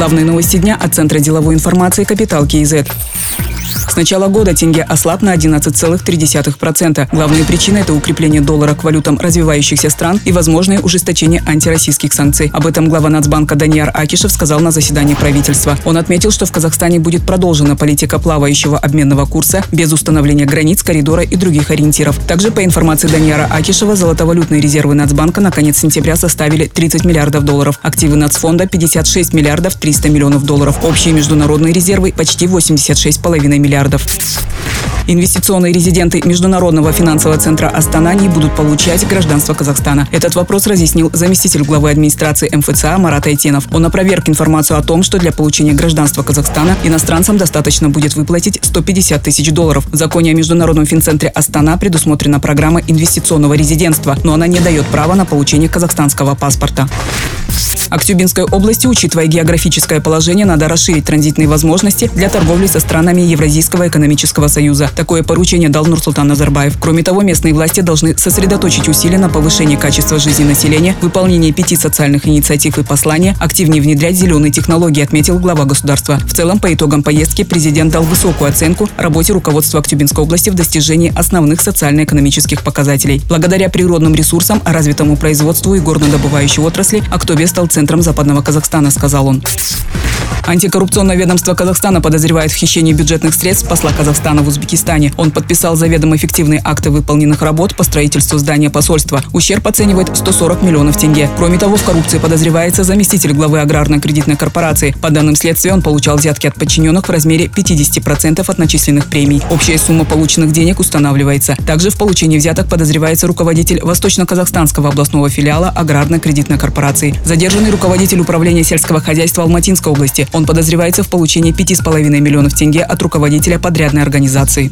Главные новости дня от Центра деловой информации «Капитал КИЗ». С начала года тенге ослаб на 11,3%. Главные причины – это укрепление доллара к валютам развивающихся стран и возможное ужесточение антироссийских санкций. Об этом глава Нацбанка Данияр Акишев сказал на заседании правительства. Он отметил, что в Казахстане будет продолжена политика плавающего обменного курса без установления границ, коридора и других ориентиров. Также, по информации Данияра Акишева, золотовалютные резервы Нацбанка на конец сентября составили 30 миллиардов долларов. Активы Нацфонда – 56 миллиардов 300 миллионов долларов. Общие международные резервы – почти 86,5 миллиардов миллиардов. Инвестиционные резиденты Международного финансового центра Астана не будут получать гражданство Казахстана. Этот вопрос разъяснил заместитель главы администрации МФЦА Марат Айтенов. Он опроверг информацию о том, что для получения гражданства Казахстана иностранцам достаточно будет выплатить 150 тысяч долларов. В законе о Международном финцентре Астана предусмотрена программа инвестиционного резидентства, но она не дает права на получение казахстанского паспорта. Актюбинской области, учитывая географическое положение, надо расширить транзитные возможности для торговли со странами Евразийского экономического союза. Такое поручение дал Нурсултан Назарбаев. Кроме того, местные власти должны сосредоточить усилия на повышении качества жизни населения, выполнении пяти социальных инициатив и послания, активнее внедрять зеленые технологии, отметил глава государства. В целом, по итогам поездки президент дал высокую оценку работе руководства Актюбинской области в достижении основных социально-экономических показателей. Благодаря природным ресурсам, развитому производству и горнодобывающей отрасли, Актобе стал центром Западного Казахстана, сказал он. Антикоррупционное ведомство Казахстана подозревает в хищении бюджетных средств посла Казахстана в Узбекистане. Он подписал заведомо эффективные акты выполненных работ по строительству здания посольства. Ущерб оценивает 140 миллионов тенге. Кроме того, в коррупции подозревается заместитель главы аграрно-кредитной корпорации. По данным следствия, он получал взятки от подчиненных в размере 50% от начисленных премий. Общая сумма полученных денег устанавливается. Также в получении взяток подозревается руководитель Восточно-Казахстанского областного филиала аграрно-кредитной корпорации. Задержанный руководитель управления сельского хозяйства Алматинской области. Он подозревается в получении 5,5 миллионов тенге от руководителя подрядной организации.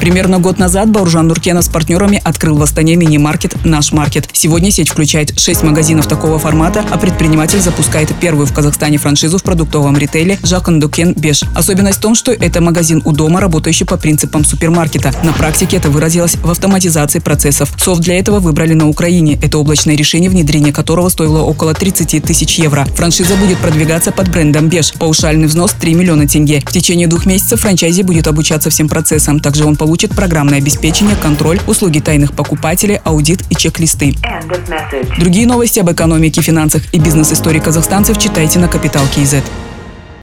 Примерно год назад Бауржан Нуркена с партнерами открыл в Астане мини-маркет «Наш маркет». Сегодня сеть включает 6 магазинов такого формата, а предприниматель запускает первую в Казахстане франшизу в продуктовом ритейле «Жакон Дукен Беш». Особенность в том, что это магазин у дома, работающий по принципам супермаркета. На практике это выразилось в автоматизации процессов. Софт для этого выбрали на Украине. Это облачное решение, внедрение которого стоило около 30 тысяч евро. Франшиза будет продвигаться под брендом Беш. Паушальный взнос 3 миллиона тенге. В течение двух месяцев франчайзи будет обучаться всем процессам. Также он получит программное обеспечение, контроль, услуги тайных покупателей, аудит и чек-листы. Другие новости об экономике, финансах и бизнес-истории казахстанцев читайте на Капитал Киезет.